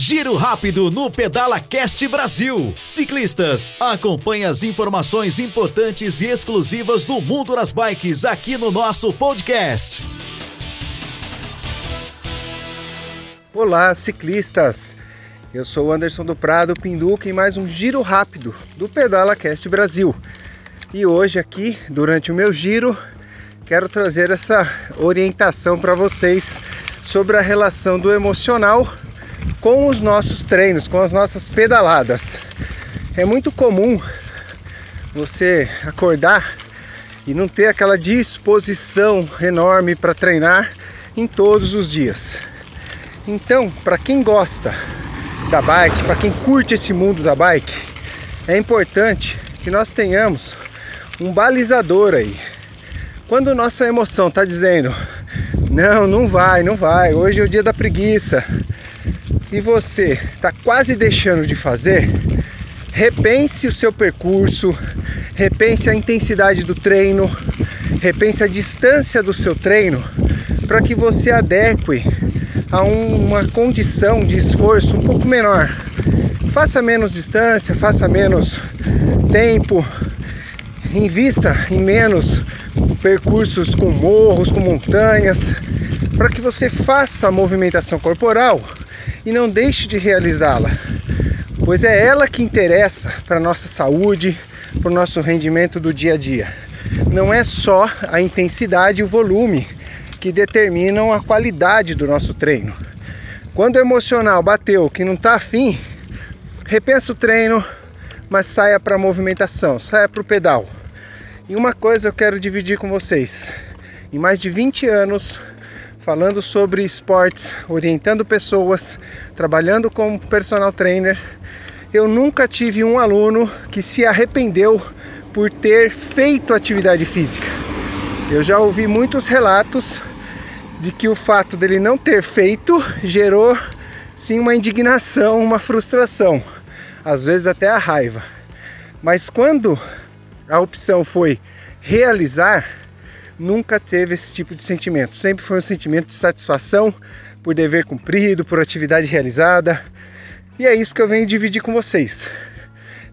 Giro rápido no Pedala Cast Brasil. Ciclistas, acompanhe as informações importantes e exclusivas do mundo das bikes aqui no nosso podcast. Olá, ciclistas. Eu sou Anderson do Prado Pinduca em mais um giro rápido do Pedala Cast Brasil. E hoje aqui, durante o meu giro, quero trazer essa orientação para vocês sobre a relação do emocional com os nossos treinos, com as nossas pedaladas. É muito comum você acordar e não ter aquela disposição enorme para treinar em todos os dias. Então, para quem gosta da bike, para quem curte esse mundo da bike, é importante que nós tenhamos um balizador aí. Quando nossa emoção está dizendo não, não vai, não vai, hoje é o dia da preguiça, e você está quase deixando de fazer, repense o seu percurso, repense a intensidade do treino, repense a distância do seu treino, para que você adeque a uma condição de esforço um pouco menor. Faça menos distância, faça menos tempo, invista em menos percursos com morros, com montanhas, para que você faça a movimentação corporal e não deixe de realizá-la, pois é ela que interessa para a nossa saúde, para o nosso rendimento do dia a dia. Não é só a intensidade e o volume que determinam a qualidade do nosso treino. Quando o emocional bateu que não está afim, repensa o treino, mas saia para a movimentação, saia para o pedal. E uma coisa eu quero dividir com vocês. Em mais de 20 anos falando sobre esportes, orientando pessoas, trabalhando como personal trainer. Eu nunca tive um aluno que se arrependeu por ter feito atividade física. Eu já ouvi muitos relatos de que o fato dele não ter feito gerou sim uma indignação, uma frustração, às vezes até a raiva. Mas quando a opção foi realizar, nunca teve esse tipo de sentimento. Sempre foi um sentimento de satisfação por dever cumprido, por atividade realizada. E é isso que eu venho dividir com vocês.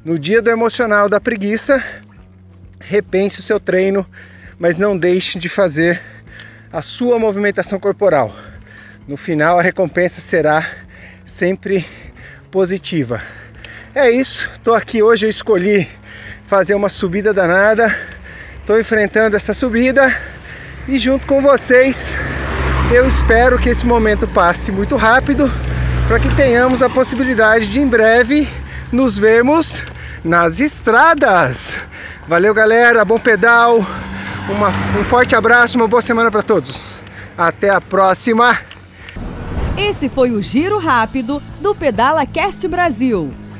No dia do emocional da preguiça, repense o seu treino, mas não deixe de fazer a sua movimentação corporal. No final, a recompensa será sempre positiva. É isso, estou aqui hoje. Eu escolhi fazer uma subida danada Estou enfrentando essa subida e junto com vocês eu espero que esse momento passe muito rápido para que tenhamos a possibilidade de em breve nos vermos nas estradas. Valeu, galera, bom pedal, uma, um forte abraço, uma boa semana para todos. Até a próxima. Esse foi o Giro Rápido do Pedala Cast Brasil.